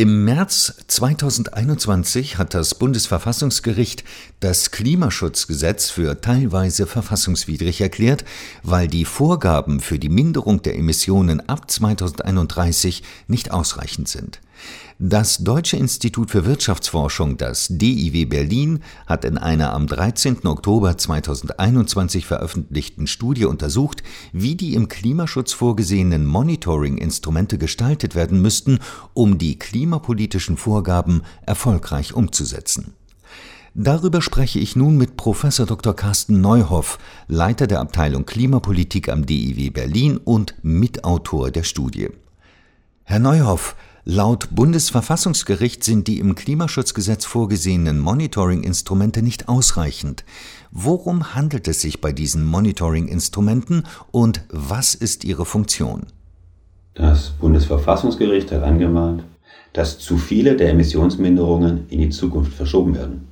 Im März 2021 hat das Bundesverfassungsgericht das Klimaschutzgesetz für teilweise verfassungswidrig erklärt, weil die Vorgaben für die Minderung der Emissionen ab 2031 nicht ausreichend sind. Das Deutsche Institut für Wirtschaftsforschung, das DIW Berlin, hat in einer am 13. Oktober 2021 veröffentlichten Studie untersucht, wie die im Klimaschutz vorgesehenen Monitoring-Instrumente gestaltet werden müssten, um die klimapolitischen Vorgaben erfolgreich umzusetzen. Darüber spreche ich nun mit Prof. Dr. Carsten Neuhoff, Leiter der Abteilung Klimapolitik am DIW Berlin und Mitautor der Studie. Herr Neuhoff, Laut Bundesverfassungsgericht sind die im Klimaschutzgesetz vorgesehenen Monitoring-Instrumente nicht ausreichend. Worum handelt es sich bei diesen Monitoring-Instrumenten und was ist ihre Funktion? Das Bundesverfassungsgericht hat angemahnt, dass zu viele der Emissionsminderungen in die Zukunft verschoben werden,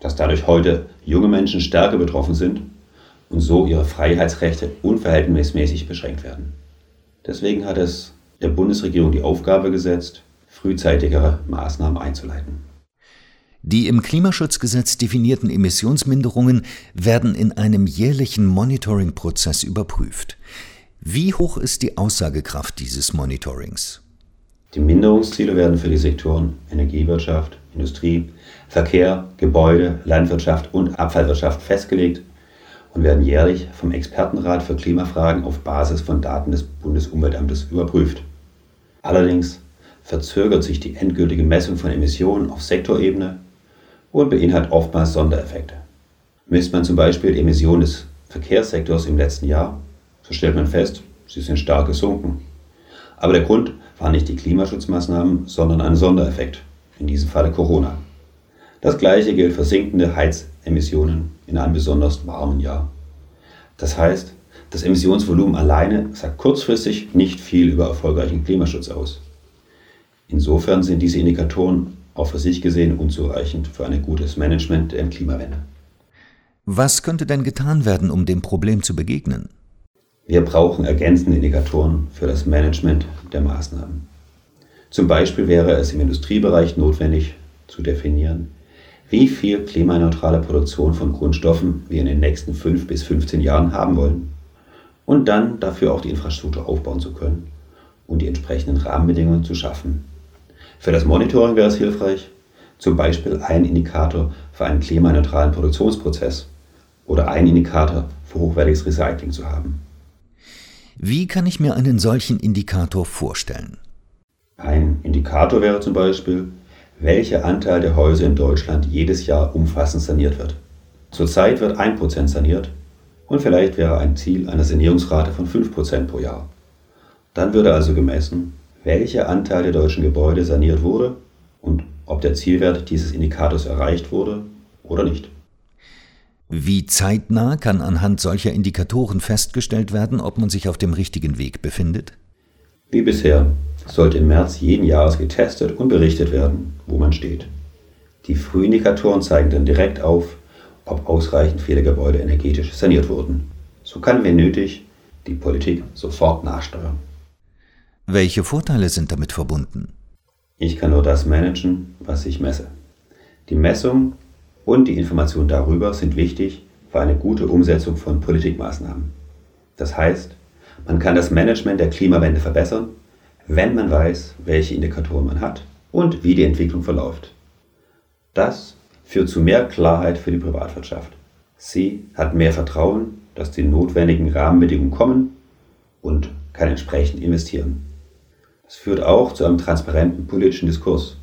dass dadurch heute junge Menschen stärker betroffen sind und so ihre Freiheitsrechte unverhältnismäßig beschränkt werden. Deswegen hat es der Bundesregierung die Aufgabe gesetzt, frühzeitigere Maßnahmen einzuleiten. Die im Klimaschutzgesetz definierten Emissionsminderungen werden in einem jährlichen Monitoring-Prozess überprüft. Wie hoch ist die Aussagekraft dieses Monitorings? Die Minderungsziele werden für die Sektoren Energiewirtschaft, Industrie, Verkehr, Gebäude, Landwirtschaft und Abfallwirtschaft festgelegt und werden jährlich vom Expertenrat für Klimafragen auf Basis von Daten des Bundesumweltamtes überprüft. Allerdings verzögert sich die endgültige Messung von Emissionen auf Sektorebene und beinhaltet oftmals Sondereffekte. Misst man zum Beispiel Emissionen des Verkehrssektors im letzten Jahr, so stellt man fest, sie sind stark gesunken. Aber der Grund waren nicht die Klimaschutzmaßnahmen, sondern ein Sondereffekt, in diesem Falle Corona. Das gleiche gilt für sinkende Heizemissionen in einem besonders warmen Jahr. Das heißt, das Emissionsvolumen alleine sagt kurzfristig nicht viel über erfolgreichen Klimaschutz aus. Insofern sind diese Indikatoren auch für sich gesehen unzureichend für ein gutes Management der Klimawende. Was könnte denn getan werden, um dem Problem zu begegnen? Wir brauchen ergänzende Indikatoren für das Management der Maßnahmen. Zum Beispiel wäre es im Industriebereich notwendig zu definieren, wie viel klimaneutrale Produktion von Grundstoffen wir in den nächsten 5 bis 15 Jahren haben wollen und dann dafür auch die Infrastruktur aufbauen zu können und die entsprechenden Rahmenbedingungen zu schaffen. Für das Monitoring wäre es hilfreich, zum Beispiel einen Indikator für einen klimaneutralen Produktionsprozess oder einen Indikator für hochwertiges Recycling zu haben. Wie kann ich mir einen solchen Indikator vorstellen? Ein Indikator wäre zum Beispiel, welcher Anteil der Häuser in Deutschland jedes Jahr umfassend saniert wird. Zurzeit wird 1% saniert und vielleicht wäre ein Ziel eine Sanierungsrate von 5% pro Jahr. Dann würde also gemessen, welcher Anteil der deutschen Gebäude saniert wurde und ob der Zielwert dieses Indikators erreicht wurde oder nicht. Wie zeitnah kann anhand solcher Indikatoren festgestellt werden, ob man sich auf dem richtigen Weg befindet? Wie bisher sollte im März jeden Jahres getestet und berichtet werden, wo man steht. Die Frühindikatoren zeigen dann direkt auf, ob ausreichend viele Gebäude energetisch saniert wurden. So kann, wenn nötig, die Politik sofort nachsteuern. Welche Vorteile sind damit verbunden? Ich kann nur das managen, was ich messe. Die Messung und die Information darüber sind wichtig für eine gute Umsetzung von Politikmaßnahmen. Das heißt, man kann das Management der Klimawende verbessern, wenn man weiß, welche Indikatoren man hat und wie die Entwicklung verläuft. Das führt zu mehr Klarheit für die Privatwirtschaft. Sie hat mehr Vertrauen, dass die notwendigen Rahmenbedingungen kommen und kann entsprechend investieren. Das führt auch zu einem transparenten politischen Diskurs.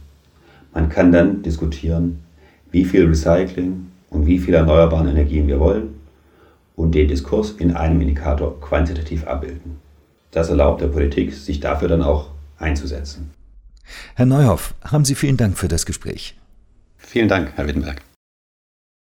Man kann dann diskutieren, wie viel Recycling und wie viel erneuerbare Energien wir wollen und den Diskurs in einem Indikator quantitativ abbilden. Das erlaubt der Politik, sich dafür dann auch einzusetzen. Herr Neuhoff, haben Sie vielen Dank für das Gespräch. Vielen Dank, Herr Wittenberg.